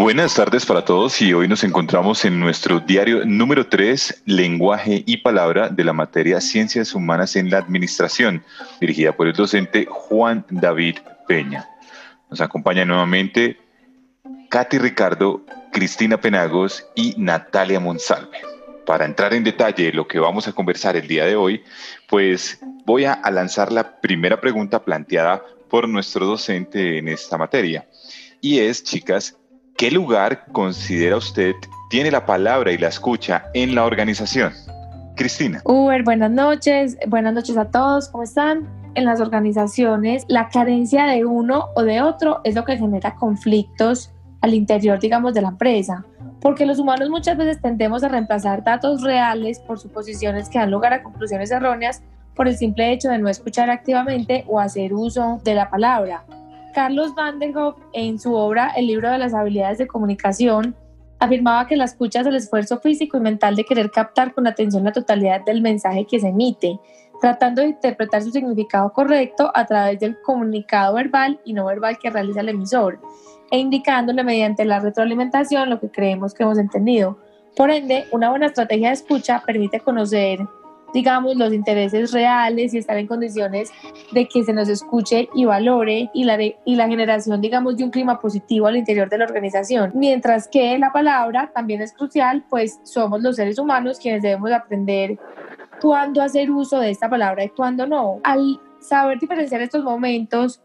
Buenas tardes para todos y hoy nos encontramos en nuestro diario número 3, Lenguaje y Palabra de la materia Ciencias Humanas en la Administración, dirigida por el docente Juan David Peña. Nos acompaña nuevamente Katy Ricardo, Cristina Penagos y Natalia Monsalve. Para entrar en detalle de lo que vamos a conversar el día de hoy, pues voy a lanzar la primera pregunta planteada por nuestro docente en esta materia. Y es, chicas, ¿Qué lugar considera usted tiene la palabra y la escucha en la organización? Cristina. Uber, buenas noches. Buenas noches a todos. ¿Cómo están? En las organizaciones, la carencia de uno o de otro es lo que genera conflictos al interior, digamos, de la empresa. Porque los humanos muchas veces tendemos a reemplazar datos reales por suposiciones que dan lugar a conclusiones erróneas por el simple hecho de no escuchar activamente o hacer uso de la palabra. Carlos Van der Hoff, en su obra El libro de las habilidades de comunicación, afirmaba que la escucha es el esfuerzo físico y mental de querer captar con atención la totalidad del mensaje que se emite, tratando de interpretar su significado correcto a través del comunicado verbal y no verbal que realiza el emisor, e indicándole mediante la retroalimentación lo que creemos que hemos entendido. Por ende, una buena estrategia de escucha permite conocer digamos, los intereses reales y estar en condiciones de que se nos escuche y valore y la, y la generación, digamos, de un clima positivo al interior de la organización. Mientras que la palabra también es crucial, pues somos los seres humanos quienes debemos aprender cuándo hacer uso de esta palabra y cuándo no. Al saber diferenciar estos momentos,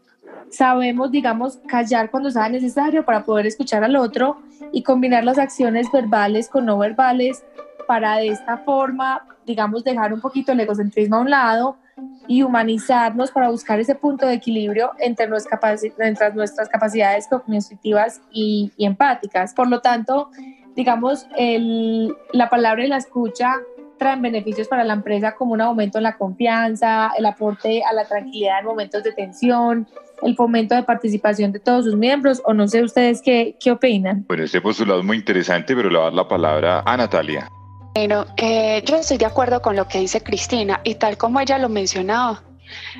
sabemos, digamos, callar cuando sea necesario para poder escuchar al otro y combinar las acciones verbales con no verbales para de esta forma, digamos, dejar un poquito el egocentrismo a un lado y humanizarnos para buscar ese punto de equilibrio entre, nuestras capacidades cognitivas y, empáticas. Por lo tanto, digamos, la palabra y la escucha traen beneficios para la empresa como un aumento en la confianza, el aporte a la tranquilidad en momentos de tensión, el fomento de participación de todos sus miembros, o no sé ustedes qué, qué opinan. Bueno, este postulado es muy interesante, pero le voy a dar la palabra a Natalia. Bueno, eh, yo estoy de acuerdo con lo que dice Cristina y tal como ella lo mencionaba,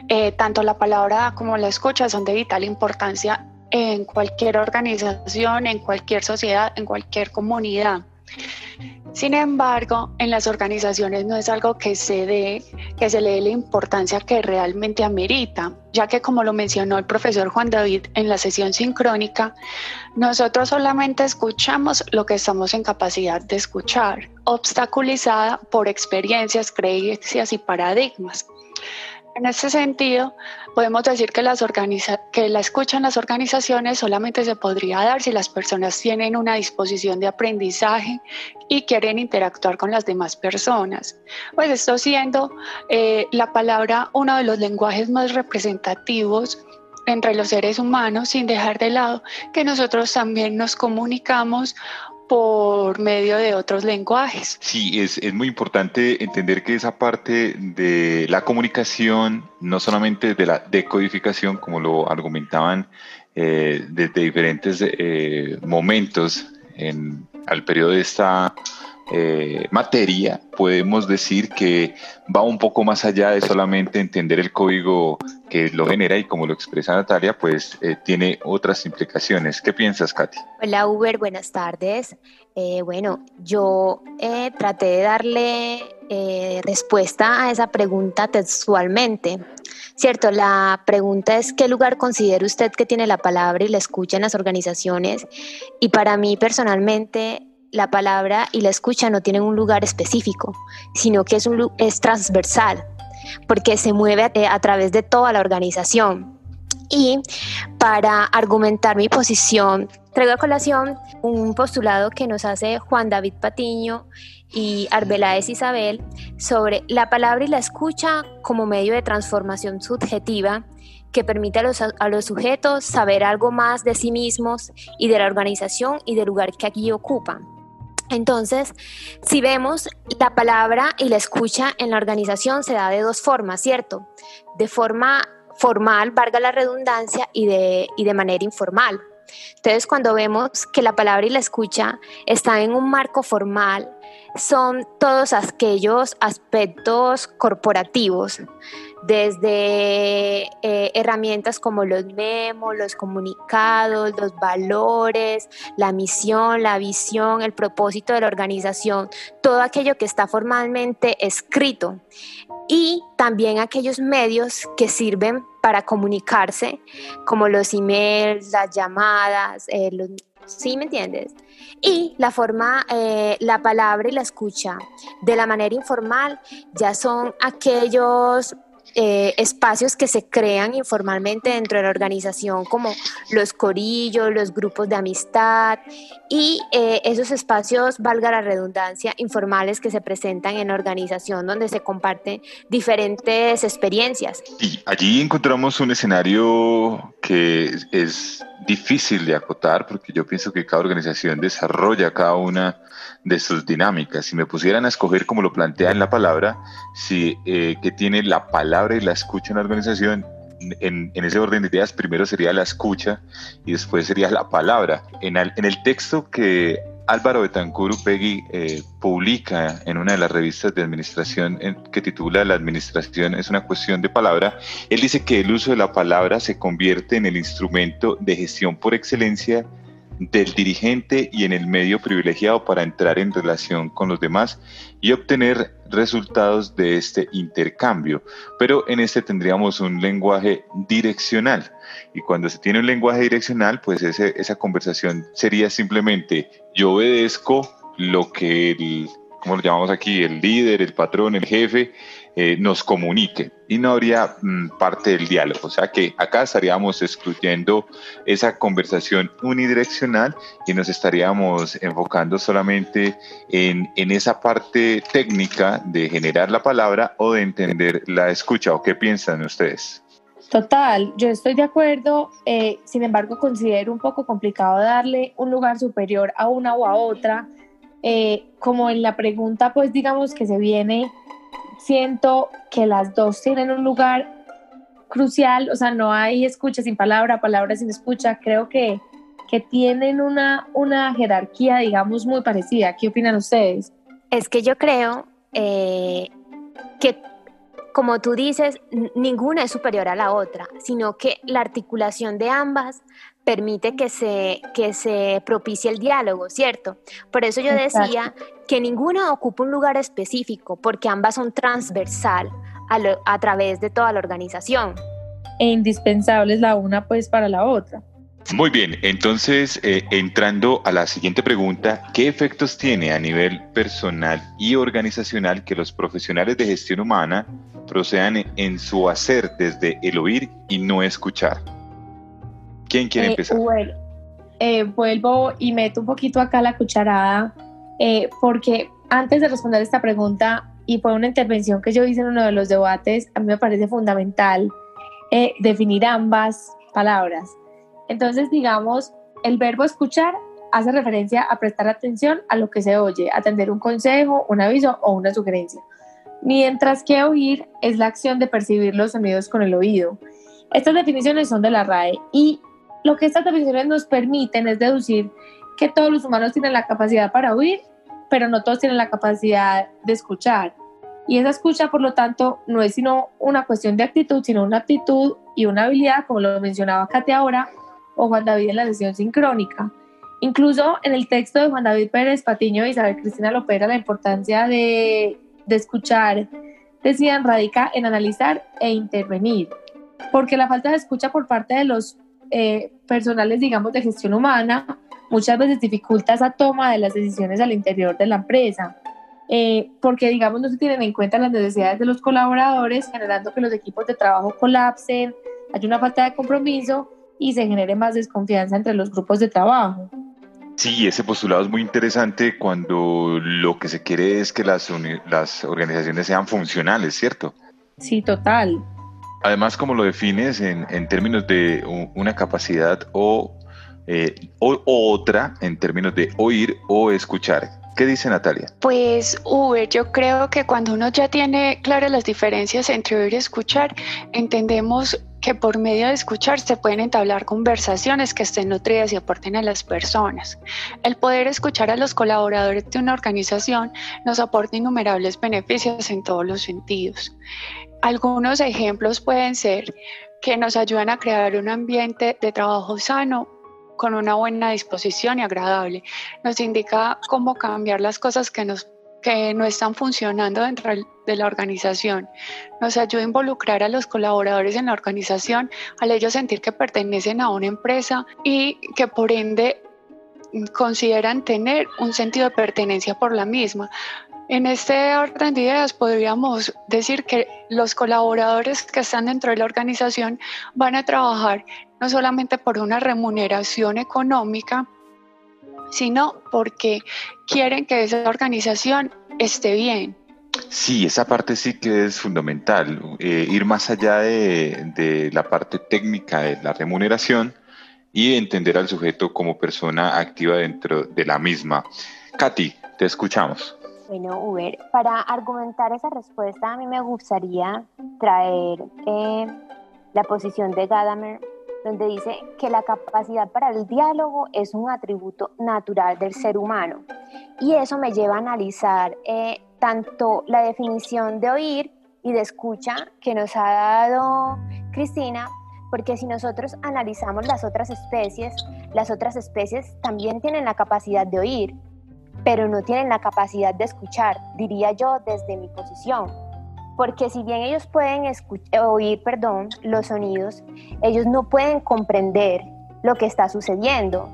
eh, tanto la palabra como la escucha son de vital importancia en cualquier organización, en cualquier sociedad, en cualquier comunidad. Sin embargo, en las organizaciones no es algo que se dé, que se le dé la importancia que realmente amerita, ya que como lo mencionó el profesor Juan David en la sesión sincrónica, nosotros solamente escuchamos lo que estamos en capacidad de escuchar, obstaculizada por experiencias, creencias y paradigmas. En ese sentido, podemos decir que, las que la escucha en las organizaciones solamente se podría dar si las personas tienen una disposición de aprendizaje y quieren interactuar con las demás personas. Pues esto siendo eh, la palabra uno de los lenguajes más representativos entre los seres humanos, sin dejar de lado que nosotros también nos comunicamos por medio de otros lenguajes. Sí, es, es, muy importante entender que esa parte de la comunicación, no solamente de la decodificación, como lo argumentaban eh, desde diferentes eh, momentos en, al periodo de esta eh, materia, podemos decir que va un poco más allá de solamente entender el código que lo genera y como lo expresa Natalia, pues eh, tiene otras implicaciones. ¿Qué piensas, Katy? Hola, Uber, buenas tardes. Eh, bueno, yo traté de darle respuesta a esa pregunta textualmente. Cierto, la pregunta es qué lugar considera usted que tiene la palabra y la escucha en las organizaciones. Y para mí personalmente la palabra y la escucha no tienen un lugar específico, sino que es, un, es transversal, porque se mueve a, a través de toda la organización. Y para argumentar mi posición, traigo a colación un postulado que nos hace Juan David Patiño y Arbeláez Isabel sobre la palabra y la escucha como medio de transformación subjetiva que permite a los, a los, sujetos saber algo más de sí mismos y de la organización y del lugar que aquí ocupan. Entonces, si vemos la palabra y la escucha en la organización se da de dos formas, ¿cierto? De forma formal, valga la redundancia, y de, y de manera informal. Entonces, cuando vemos que la palabra y la escucha están en un marco formal, son todos aquellos aspectos corporativos desde eh, herramientas como los memos, los comunicados, los valores, la misión, la visión, el propósito de la organización, todo aquello que está formalmente escrito y también aquellos medios que sirven para comunicarse, como los emails, las llamadas, eh, ¿sí me entiendes? Y la forma, eh, la palabra y la escucha de la manera informal ya son aquellos eh, espacios que se crean informalmente dentro de la organización, como los corillos, los grupos de amistad y eh, esos espacios, valga la redundancia, informales que se presentan en la organización donde se comparten diferentes experiencias. Y allí encontramos un escenario que es difícil de acotar porque yo pienso que cada organización desarrolla cada una de sus dinámicas. Si me pusieran a escoger como lo plantea en la palabra, si eh, que tiene la palabra y la escucha en la organización, en, ese orden de ideas, primero sería la escucha y después sería la palabra. En el, en el texto que Álvaro Betancur Upegui eh, publica en una de las revistas de administración que titula La administración es una cuestión de palabra, él dice que el uso de la palabra se convierte en el instrumento de gestión por excelencia del dirigente y en el medio privilegiado para entrar en relación con los demás y obtener resultados de este intercambio. Pero en este tendríamos un lenguaje direccional. Y cuando se tiene un lenguaje direccional, pues esa conversación sería simplemente yo obedezco lo que el, ¿cómo lo llamamos aquí? El líder, el patrón, el jefe eh, nos comunique y no habría mm, parte del diálogo. O sea que acá estaríamos excluyendo esa conversación unidireccional y nos estaríamos enfocando solamente en, en esa parte técnica de generar la palabra o de entender la escucha. ¿O qué piensan ustedes? Total, yo estoy de acuerdo, eh, sin embargo considero un poco complicado darle un lugar superior a una o a otra, eh, como en la pregunta pues digamos que se viene siento que las dos tienen un lugar crucial, o sea, no hay escucha sin palabra, palabra sin escucha, creo que, que tienen una, una jerarquía, digamos, muy parecida. ¿Qué opinan ustedes? Es que yo creo eh, que, como tú dices, ninguna es superior a la otra, sino que la articulación de ambas permite que se, que se propicie el diálogo, ¿cierto? Por eso yo decía que ninguna ocupa un lugar específico, porque ambas son transversal a, través de toda la organización. E indispensables la una pues para la otra. Muy bien, entonces eh, entrando a la siguiente pregunta, ¿qué efectos tiene a nivel personal y organizacional que los profesionales de gestión humana procedan en su hacer desde el oír y no escuchar? ¿Quién quiere eh, empezar? Bueno, eh, vuelvo y meto un poquito acá la cucharada, eh, porque antes de responder esta pregunta, y fue una intervención que yo hice en uno de los debates, a mí me parece fundamental definir ambas palabras. Entonces, digamos, el verbo escuchar hace referencia a prestar atención a lo que se oye, atender un consejo, un aviso o una sugerencia. Mientras que oír es la acción de percibir los sonidos con el oído. Estas definiciones son de la RAE y lo que estas definiciones nos permiten es deducir que todos los humanos tienen la capacidad para oír, pero no todos tienen la capacidad de escuchar. Y esa escucha, por lo tanto, no es sino una cuestión de actitud, sino una actitud y una habilidad, como lo mencionaba Katia ahora, o Juan David en la sesión sincrónica. Incluso en el texto de Juan David Pérez Patiño y Isabel Cristina Lopera, la importancia de, de escuchar, decían, radica en analizar e intervenir, porque la falta de escucha por parte de los eh, personales, digamos, de gestión humana, muchas veces dificulta esa toma de las decisiones al interior de la empresa, eh, porque, digamos, no se tienen en cuenta las necesidades de los colaboradores, generando que los equipos de trabajo colapsen, hay una falta de compromiso y se genere más desconfianza entre los grupos de trabajo. Sí, ese postulado es muy interesante cuando lo que se quiere es que las, las organizaciones sean funcionales, ¿cierto? Sí, total. Además, como lo defines en, términos de una capacidad eh, o, otra en términos de oír o escuchar. ¿Qué dice Natalia? Pues Uber, yo creo que cuando uno ya tiene claras las diferencias entre oír y escuchar, entendemos que por medio de escuchar se pueden entablar conversaciones que estén nutridas y aporten a las personas. El poder escuchar a los colaboradores de una organización nos aporta innumerables beneficios en todos los sentidos Algunos ejemplos pueden ser que nos ayudan a crear un ambiente de trabajo sano con una buena disposición y agradable. Nos indica cómo cambiar las cosas que, nos, que no están funcionando dentro de la organización. Nos ayuda a involucrar a los colaboradores en la organización, al ellos sentir que pertenecen a una empresa y que por ende consideran tener un sentido de pertenencia por la misma. En este orden de ideas podríamos decir que los colaboradores que están dentro de la organización van a trabajar no solamente por una remuneración económica, sino porque quieren que esa organización esté bien. Sí, esa parte sí que es fundamental, eh, ir más allá de, de la parte técnica de la remuneración y entender al sujeto como persona activa dentro de la misma. Katy, te escuchamos. Bueno, Uber, para argumentar esa respuesta a mí me gustaría traer eh, la posición de Gadamer, donde dice que la capacidad para el diálogo es un atributo natural del ser humano. Y eso me lleva a analizar eh, tanto la definición de oír y de escucha que nos ha dado Cristina, porque si nosotros analizamos las otras especies, las otras especies también tienen la capacidad de oír pero no tienen la capacidad de escuchar, diría yo desde mi posición. Porque si bien ellos pueden oír perdón, los sonidos, ellos no pueden comprender lo que está sucediendo.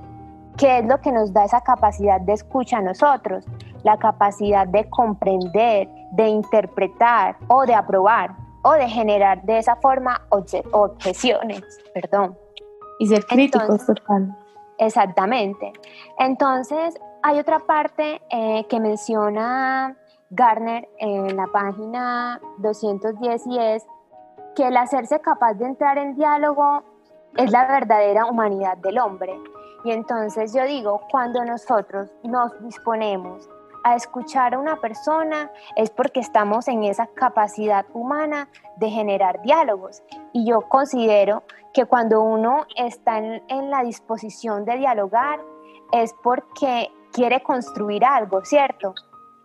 ¿Qué es lo que nos da esa capacidad de escucha a nosotros? La capacidad de comprender, de interpretar o de aprobar o de generar de esa forma objeciones, perdón. Y ser críticos, total. Exactamente. Entonces, hay otra parte eh, que menciona Garner en la página 210 y es que el hacerse capaz de entrar en diálogo es la verdadera humanidad del hombre. Y entonces yo digo, cuando nosotros nos disponemos a escuchar a una persona es porque estamos en esa capacidad humana de generar diálogos. Y yo considero que cuando uno está en, en la disposición de dialogar es porque quiere construir algo, ¿cierto?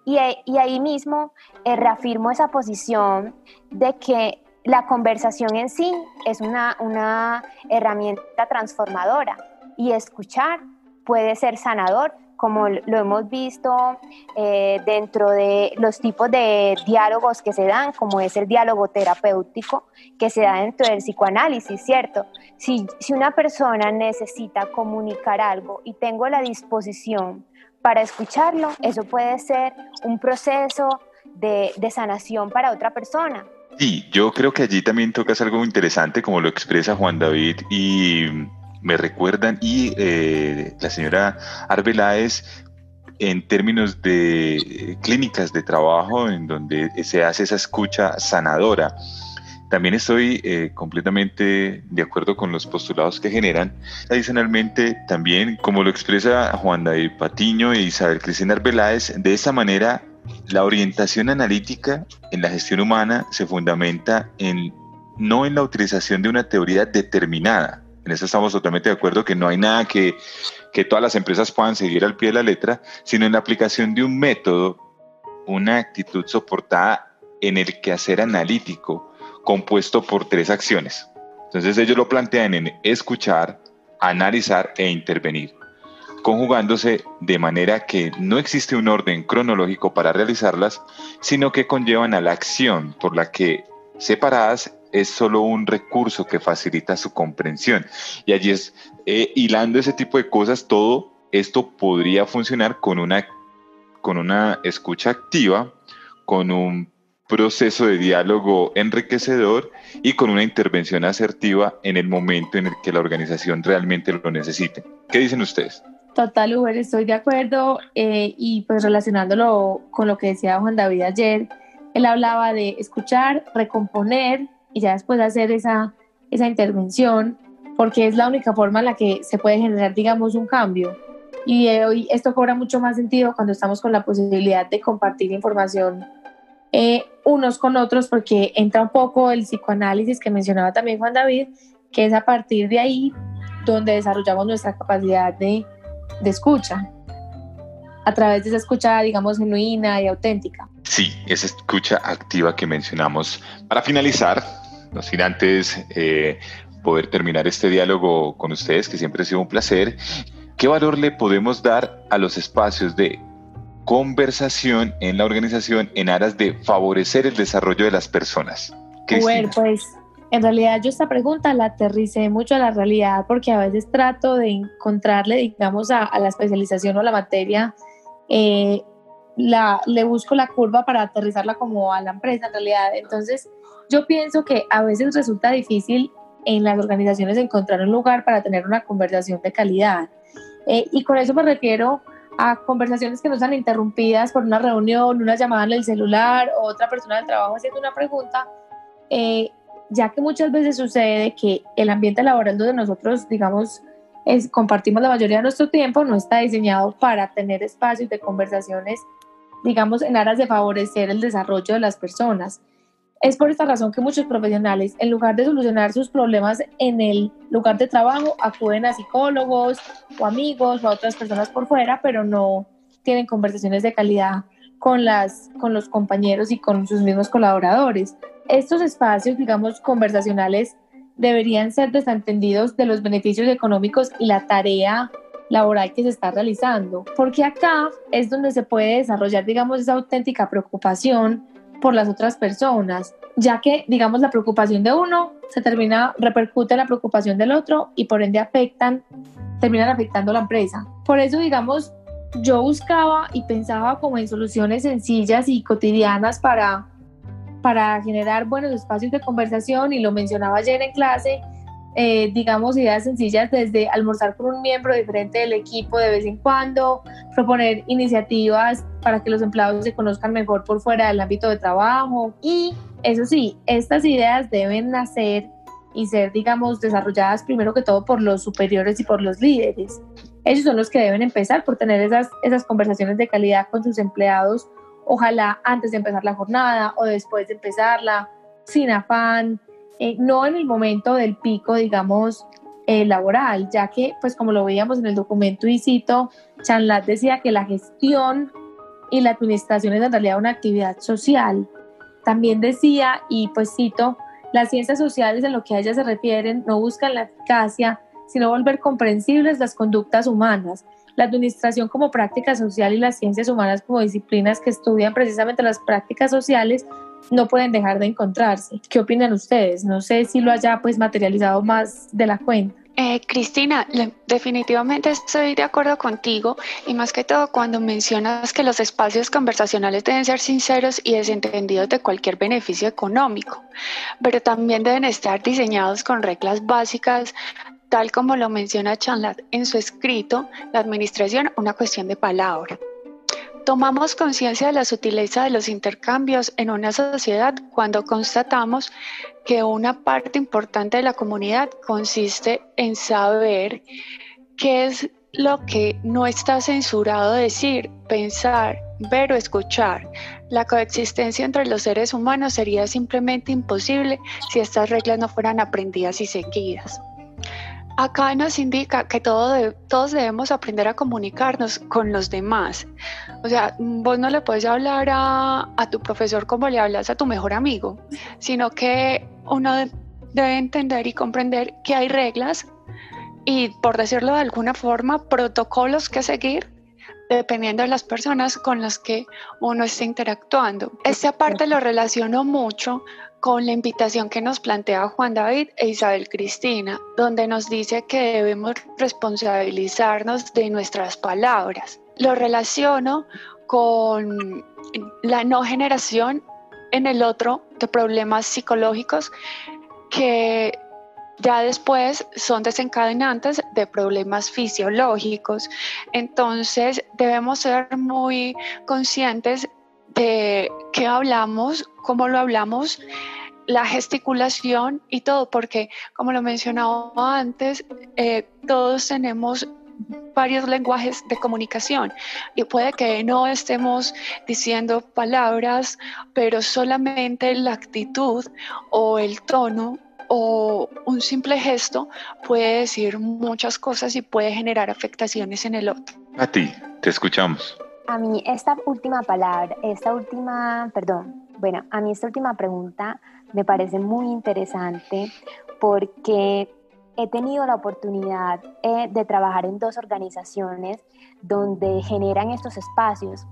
Y, ahí mismo eh, reafirmo esa posición de que la conversación en sí es una, una herramienta transformadora y escuchar puede ser sanador, como lo hemos visto eh, dentro de los tipos de diálogos que se dan, como es el diálogo terapéutico que se da dentro del psicoanálisis, ¿cierto? Si, si una persona necesita comunicar algo y tengo la disposición para escucharlo, eso puede ser un proceso de, sanación para otra persona. Sí, yo creo que allí también tocas algo interesante, como lo expresa Juan David y me recuerdan, y eh, la señora Arbeláez, en términos de clínicas de trabajo, en donde se hace esa escucha sanadora. También estoy eh, completamente de acuerdo con los postulados que generan. Adicionalmente, también, como lo expresa Juan David Patiño e Isabel Cristina Arbeláez, de esta manera la orientación analítica en la gestión humana se fundamenta en no en la utilización de una teoría determinada. En eso estamos totalmente de acuerdo que no hay nada que, que todas las empresas puedan seguir al pie de la letra, sino en la aplicación de un método, una actitud soportada en el quehacer analítico, compuesto por tres acciones. Entonces ellos lo plantean en escuchar, analizar e intervenir, conjugándose de manera que no existe un orden cronológico para realizarlas, sino que conllevan a la acción por la que separadas es solo un recurso que facilita su comprensión. Y allí es, eh, hilando ese tipo de cosas, todo esto podría funcionar con una, con una escucha activa, con un proceso de diálogo enriquecedor y con una intervención asertiva en el momento en el que la organización realmente lo necesite. ¿Qué dicen ustedes? Total, Uber, estoy de acuerdo eh, y pues relacionándolo con lo que decía Juan David ayer, él hablaba de escuchar, recomponer y ya después hacer esa, esa intervención, porque es la única forma en la que se puede generar, digamos, un cambio. Y eh, hoy esto cobra mucho más sentido cuando estamos con la posibilidad de compartir información eh, unos con otros porque entra un poco el psicoanálisis que mencionaba también Juan David, que es a partir de ahí donde desarrollamos nuestra capacidad de, de escucha. a través de esa escucha, digamos, genuina y auténtica. Sí, esa escucha activa que mencionamos. Para finalizar, no sin antes eh, poder terminar este diálogo con ustedes, que siempre ha sido un placer, ¿qué valor le podemos dar a los espacios de conversación en la organización en aras de favorecer el desarrollo de las personas? Bueno, pues en realidad yo esta pregunta la aterricé mucho a la realidad porque a veces trato de encontrarle, digamos, a, la especialización o la materia, eh, la, le busco la curva para aterrizarla como a la empresa en realidad. Entonces, yo pienso que a veces resulta difícil en las organizaciones encontrar un lugar para tener una conversación de calidad. Eh, y con eso me refiero a conversaciones que no sean interrumpidas por una reunión, una llamada en el celular o otra persona del trabajo haciendo una pregunta, eh, ya que muchas veces sucede que el ambiente laboral donde nosotros, digamos, es, compartimos la mayoría de nuestro tiempo no está diseñado para tener espacios de conversaciones, digamos, en aras de favorecer el desarrollo de las personas. Es por esta razón que muchos profesionales, en lugar de solucionar sus problemas en el lugar de trabajo, acuden a psicólogos o amigos o a otras personas por fuera, pero no tienen conversaciones de calidad con, las, con los compañeros y con sus mismos colaboradores. Estos espacios, digamos, conversacionales deberían ser desentendidos de los beneficios económicos y la tarea laboral que se está realizando, porque acá es donde se puede desarrollar, digamos, esa auténtica preocupación por las otras personas, ya que, digamos, la preocupación de uno se termina, repercute en la preocupación del otro y por ende afectan, terminan afectando la empresa. Por eso, digamos, yo buscaba y pensaba como en soluciones sencillas y cotidianas para para generar buenos espacios de conversación y lo mencionaba ayer en clase, eh, digamos, ideas sencillas desde almorzar con un miembro diferente del equipo de vez en cuando, proponer iniciativas para que los empleados se conozcan mejor por fuera del ámbito de trabajo. Y eso sí, estas ideas deben nacer y ser, digamos, desarrolladas primero que todo por los superiores y por los líderes. Ellos son los que deben empezar por tener esas, esas conversaciones de calidad con sus empleados ojalá antes de empezar la jornada o después de empezarla, sin afán, eh, no en el momento del pico, digamos, eh, laboral, ya que, pues como lo veíamos en el documento y cito, Chanlat decía que la gestión y la administración es en realidad una actividad social. También decía, y pues cito, las ciencias sociales en lo que a ellas se refieren no buscan la eficacia, sino volver comprensibles las conductas humanas, la administración como práctica social y las ciencias humanas como disciplinas que estudian precisamente las prácticas sociales no pueden dejar de encontrarse. ¿Qué opinan ustedes? No sé si lo haya pues materializado más de la cuenta. Eh, Cristina, definitivamente estoy de acuerdo contigo y más que todo cuando mencionas que los espacios conversacionales deben ser sinceros y desentendidos de cualquier beneficio económico, pero también deben estar diseñados con reglas básicas Tal como lo menciona Chanlat en su escrito, la administración una cuestión de palabra. Tomamos conciencia de la sutileza de los intercambios en una sociedad cuando constatamos que una parte importante de la comunidad consiste en saber qué es lo que no está censurado decir, pensar, ver o escuchar. La coexistencia entre los seres humanos sería simplemente imposible si estas reglas no fueran aprendidas y seguidas. Acá nos indica que todos debemos aprender a comunicarnos con los demás. O sea, vos no le puedes hablar a, tu profesor como le hablas a tu mejor amigo, sino que uno debe entender y comprender que hay reglas y, por decirlo de alguna forma, protocolos que seguir dependiendo de las personas con las que uno esté interactuando. Esta parte lo relaciono mucho con la invitación que nos plantea Juan David e Isabel Cristina, donde nos dice que debemos responsabilizarnos de nuestras palabras. Lo relaciono con la no generación en el otro de problemas psicológicos que ya después son desencadenantes de problemas fisiológicos. Entonces debemos ser muy conscientes de qué hablamos, cómo lo hablamos, la gesticulación y todo, porque como lo mencionaba antes, eh, todos tenemos varios lenguajes de comunicación y puede que no estemos diciendo palabras, pero solamente la actitud o el tono o un simple gesto puede decir muchas cosas y puede generar afectaciones en el otro. A ti, te escuchamos. a mí esta última palabra, esta última, perdón, bueno, a mí esta última pregunta me parece muy interesante porque he tenido la oportunidad eh, de trabajar en dos organizaciones donde generan estos espacios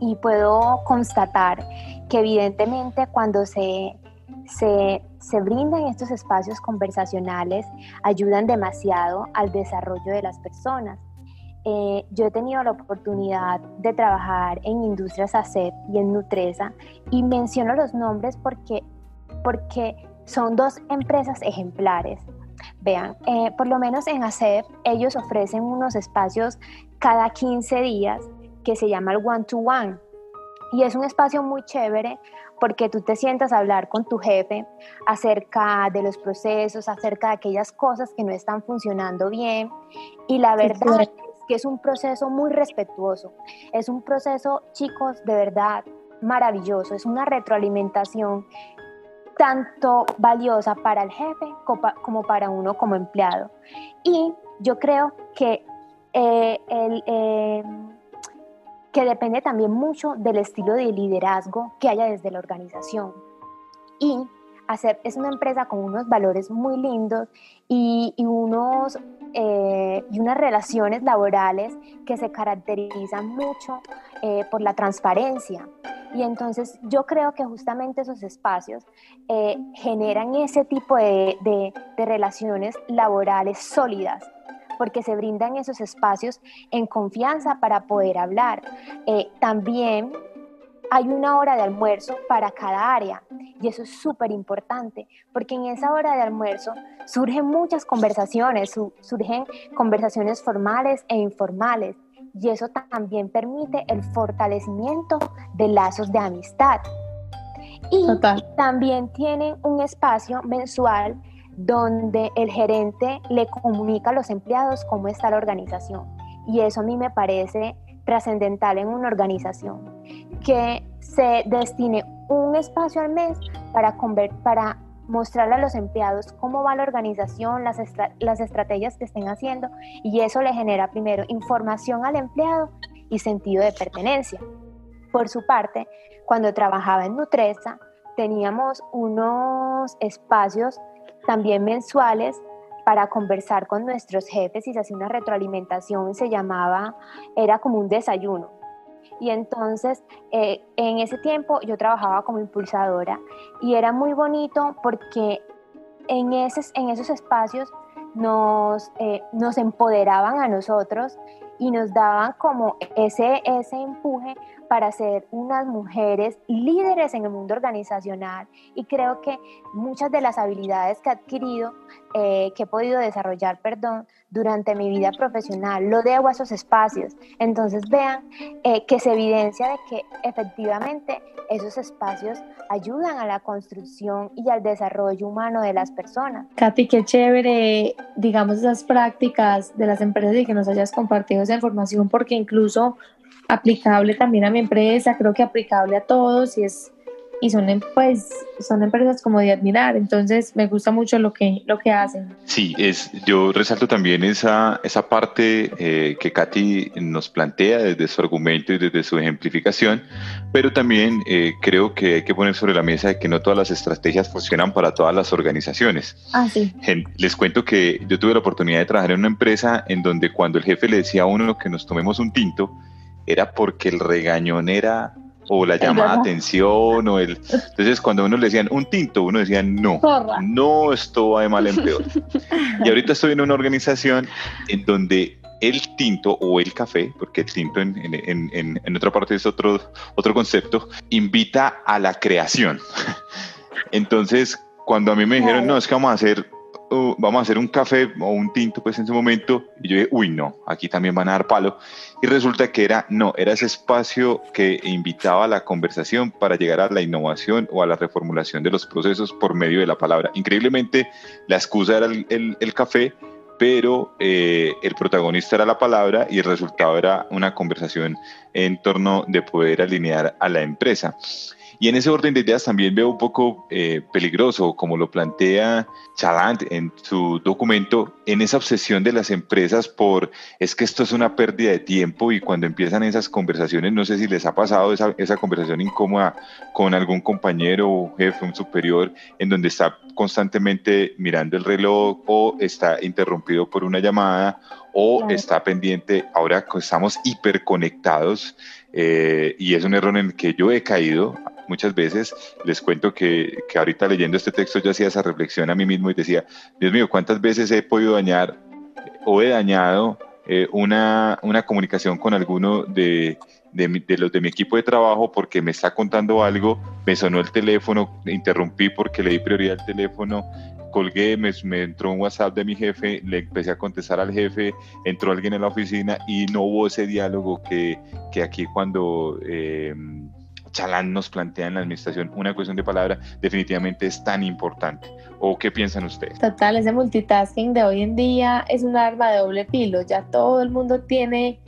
y puedo constatar que evidentemente cuando se, se, se, brindan estos espacios conversacionales ayudan demasiado al desarrollo de las personas. Eh, yo he tenido la oportunidad de trabajar en Industrias ACEP y en Nutresa y menciono los nombres porque, porque son dos empresas ejemplares. Vean, eh, por lo menos en ACEP ellos ofrecen unos espacios cada 15 días que se llama el one to one. Y es un espacio muy chévere porque tú te sientas a hablar con tu jefe acerca de los procesos, acerca de aquellas cosas que no están funcionando bien. Y la verdad es que es un proceso muy respetuoso. Es un proceso, chicos, de verdad maravilloso. Es una retroalimentación tanto valiosa para el jefe como para uno como empleado. Y yo creo que eh, el, eh, que depende también mucho del estilo de liderazgo que haya desde la organización. Y hacer, es una empresa con unos valores muy lindos y, unos, eh, y unas relaciones laborales que se caracterizan mucho eh, por la transparencia. Y entonces yo creo que justamente esos espacios eh, generan ese tipo de, de relaciones laborales sólidas porque se brindan esos espacios en confianza para poder hablar. Eh, también hay una hora de almuerzo para cada área y eso es súper importante porque en esa hora de almuerzo surgen muchas conversaciones, surgen conversaciones formales e informales y eso también permite el fortalecimiento de lazos de amistad. Y también tienen un espacio mensual donde el gerente le comunica a los empleados cómo está la organización. Y eso a mí me parece trascendental en una organización, que se destine un espacio al mes para, para mostrarle a los empleados cómo va la organización, las, estrategias que estén haciendo, y eso le genera primero información al empleado y sentido de pertenencia. Por su parte, cuando trabajaba en Nutresa, teníamos unos espacios también mensuales para conversar con nuestros jefes y se hacía una retroalimentación, se llamaba, era como un desayuno. Y entonces eh, en ese tiempo yo trabajaba como impulsadora y era muy bonito porque en, esos, en esos espacios nos, eh, nos empoderaban a nosotros y nos daban como ese, ese empuje para ser unas mujeres líderes en el mundo organizacional y creo que muchas de las habilidades que he adquirido, eh, que he podido desarrollar, perdón, durante mi vida profesional, lo debo a esos espacios. Entonces vean eh, que se evidencia de que efectivamente esos espacios ayudan a la construcción y al desarrollo humano de las personas. Katy, qué chévere, digamos, esas prácticas de las empresas y que nos hayas compartido esa información, porque incluso aplicable también a mi empresa, creo que aplicable a todos y es y son em, pues son empresas como de admirar, entonces me gusta mucho lo que lo que hacen. Sí, es yo resalto también esa esa parte eh, que Katy nos plantea desde su argumento y desde su ejemplificación, pero también eh, creo que hay que poner sobre la mesa que no todas las estrategias funcionan para todas las organizaciones. Ah, sí. Les cuento que yo tuve la oportunidad de trabajar en una empresa en donde cuando el jefe le decía a uno que nos tomemos un tinto, era porque el regañón era o la llamada de atención o el entonces cuando uno le decían un tinto uno decía no no esto va de mal en peor y ahorita estoy en una organización en donde el tinto o el café porque el tinto en, en, en, en otra parte es otro otro concepto invita a la creación. Entonces cuando a mí me dijeron no es que vamos a hacer Vamos a hacer un café o un tinto pues en ese momento y yo dije, uy no, aquí también van a dar palo y resulta que era, no, era ese espacio que invitaba a la conversación para llegar a la innovación o a la reformulación de los procesos por medio de la palabra. Increíblemente la excusa era el, el, café, pero eh, el protagonista era la palabra y el resultado era una conversación en torno de poder alinear a la empresa. Y en ese orden de ideas también veo un poco eh, peligroso, como lo plantea Chalant en su documento, en esa obsesión de las empresas por es que esto es una pérdida de tiempo y cuando empiezan esas conversaciones, no sé si les ha pasado esa, esa conversación incómoda con algún compañero o jefe, un superior, en donde está constantemente mirando el reloj o está interrumpido por una llamada o está pendiente, ahora estamos hiperconectados eh, y es un error en el que yo he caído muchas veces. Les cuento que, que ahorita leyendo este texto yo hacía esa reflexión a mí mismo y decía, Dios mío, ¿cuántas veces he podido dañar o he dañado eh, una, una, comunicación con alguno de, de, los de mi equipo de trabajo porque me está contando algo, me sonó el teléfono, interrumpí porque le di prioridad al teléfono, colgué, me, me, entró un WhatsApp de mi jefe, le empecé a contestar al jefe, entró alguien en la oficina y no hubo ese diálogo que, que aquí cuando eh, Chalán nos plantea en la administración una cuestión de palabra definitivamente es tan importante. ¿O qué piensan ustedes? Total, ese multitasking de hoy en día es un arma de doble filo. Ya todo el mundo tiene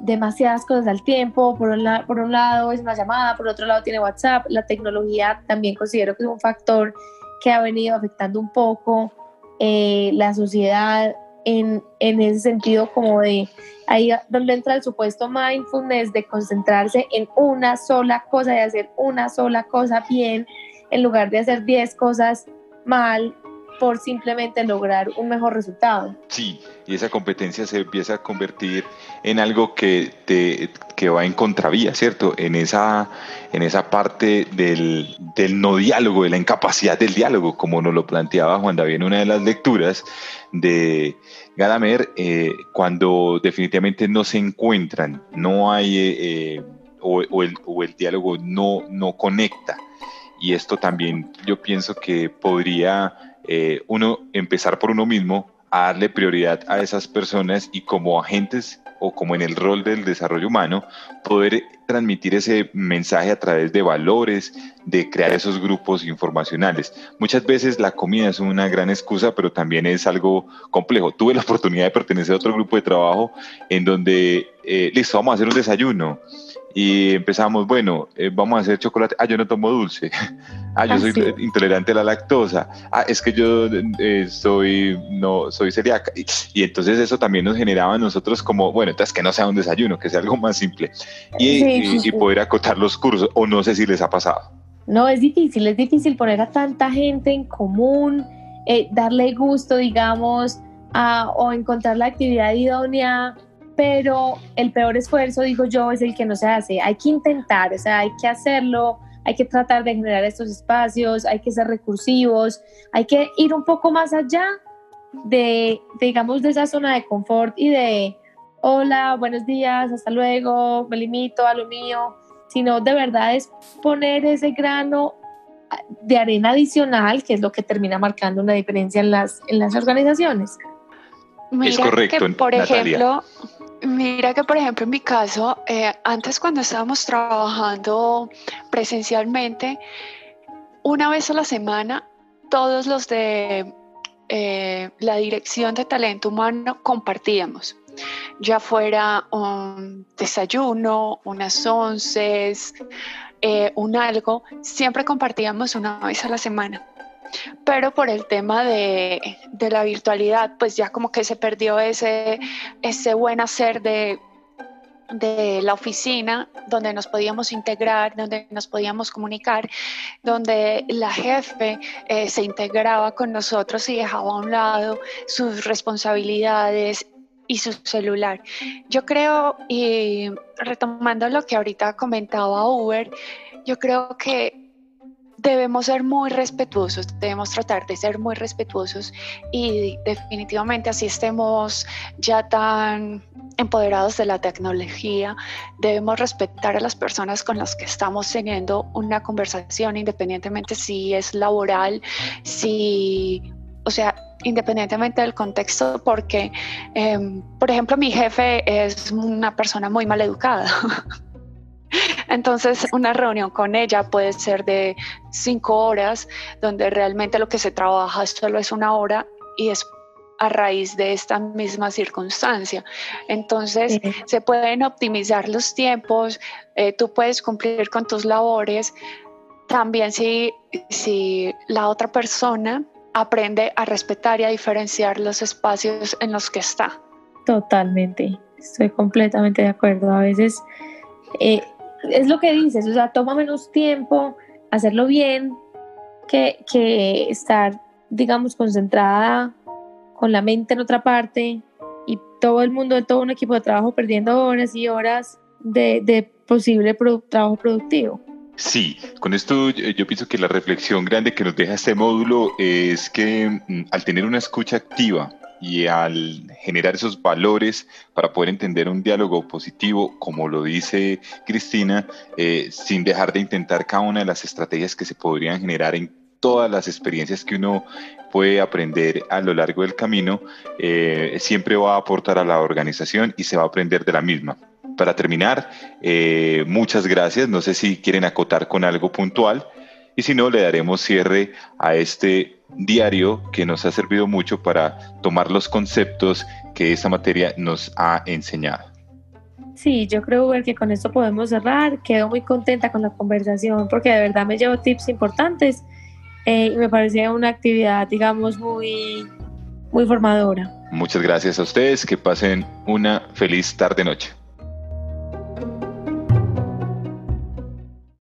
demasiadas cosas al tiempo. Por un, lado es una llamada, por otro lado tiene WhatsApp. La tecnología también considero que es un factor que ha venido afectando un poco eh, la sociedad en, en, ese sentido como de ahí donde entra el supuesto mindfulness de concentrarse en una sola cosa, de hacer una sola cosa bien, en lugar de hacer 10 cosas mal por simplemente lograr un mejor resultado. Sí, y esa competencia se empieza a convertir en algo que, te, que va en contravía, ¿cierto? En esa, en esa parte del, del, no diálogo, de la incapacidad del diálogo, como nos lo planteaba Juan David en una de las lecturas de Gadamer, eh, cuando definitivamente no se encuentran, no hay, eh, eh o, o, el, o el diálogo no, no conecta. Y esto también yo pienso que podría eh, uno empezar por uno mismo a darle prioridad a esas personas y como agentes o como en el rol del desarrollo humano, poder transmitir ese mensaje a través de valores, de crear esos grupos informacionales. Muchas veces la comida es una gran excusa, pero también es algo complejo. Tuve la oportunidad de pertenecer a otro grupo de trabajo en donde, eh, listo, vamos a hacer un desayuno y empezamos, bueno, eh, vamos a hacer chocolate. Ah, yo no tomo dulce. ah, yo soy ah, intolerante a la lactosa. Ah, es que yo eh, soy, no, soy celíaca. Y, entonces eso también nos generaba a nosotros como, bueno, entonces que no sea un desayuno, que sea algo más simple. Y, y, poder acotar los cursos. O no sé si les ha pasado. No, es difícil, es difícil poner a tanta gente en común, eh, darle gusto, digamos, a, o encontrar la actividad idónea pero el peor esfuerzo, digo yo, es el que no se hace. Hay que intentar, o sea, hay que hacerlo, hay que tratar de generar estos espacios, hay que ser recursivos, hay que ir un poco más allá de, digamos, de esa zona de confort y de, hola, buenos días, hasta luego, me limito a lo mío, sino de verdad es poner ese grano de arena adicional, que es lo que termina marcando una diferencia en las, en las organizaciones. es correcto, por ejemplo, Mira que, por ejemplo, en mi caso, eh, antes cuando estábamos trabajando presencialmente, una vez a la semana, todos los de eh, la dirección de talento humano compartíamos, ya fuera un desayuno, unas once, eh, un algo, siempre compartíamos una vez a la semana pero por el tema de, la virtualidad, pues ya como que se perdió ese, buen hacer de, la oficina donde nos podíamos integrar, donde nos podíamos comunicar, donde la jefe eh, se integraba con nosotros y dejaba a un lado sus responsabilidades y su celular. Yo creo, y retomando lo que ahorita comentaba Uber, yo creo que debemos ser muy respetuosos, debemos tratar de ser muy respetuosos y definitivamente así estemos ya tan empoderados de la tecnología, debemos respetar a las personas con las que estamos teniendo una conversación, independientemente si es laboral, si, o sea, independientemente del contexto, porque, em, por ejemplo, mi jefe es una persona muy mal educada. Entonces, una reunión con ella puede ser de cinco horas, donde realmente lo que se trabaja solo es una hora y es a raíz de esta misma circunstancia. Entonces, se pueden optimizar los tiempos, eh, tú puedes cumplir con tus labores, también si, si la otra persona aprende a respetar y a diferenciar los espacios en los que está. Totalmente, estoy completamente de acuerdo. A veces eh, es lo que dices, o sea, toma menos tiempo hacerlo bien que, que estar, digamos, concentrada con la mente en otra parte y todo el mundo, todo un equipo de trabajo perdiendo horas y horas de, de posible trabajo productivo. Sí, con esto yo, pienso que la reflexión grande que nos deja este módulo es que mm, al tener una escucha activa y al generar esos valores para poder entender un diálogo positivo, como lo dice Cristina, eh, sin dejar de intentar cada una de las estrategias que se podrían generar en todas las experiencias que uno puede aprender a lo largo del camino, eh, siempre va a aportar a la organización y se va a aprender de la misma. Para terminar, eh, muchas gracias. No sé si quieren acotar con algo puntual y si no, le daremos cierre a este diario que nos ha servido mucho para tomar los conceptos que esta materia nos ha enseñado. Sí, yo creo que con esto podemos cerrar. Quedo muy contenta con la conversación porque de verdad me llevo tips importantes eh, y me parecía una actividad, digamos, muy, muy formadora. Muchas gracias a ustedes. Que pasen una feliz tarde-noche.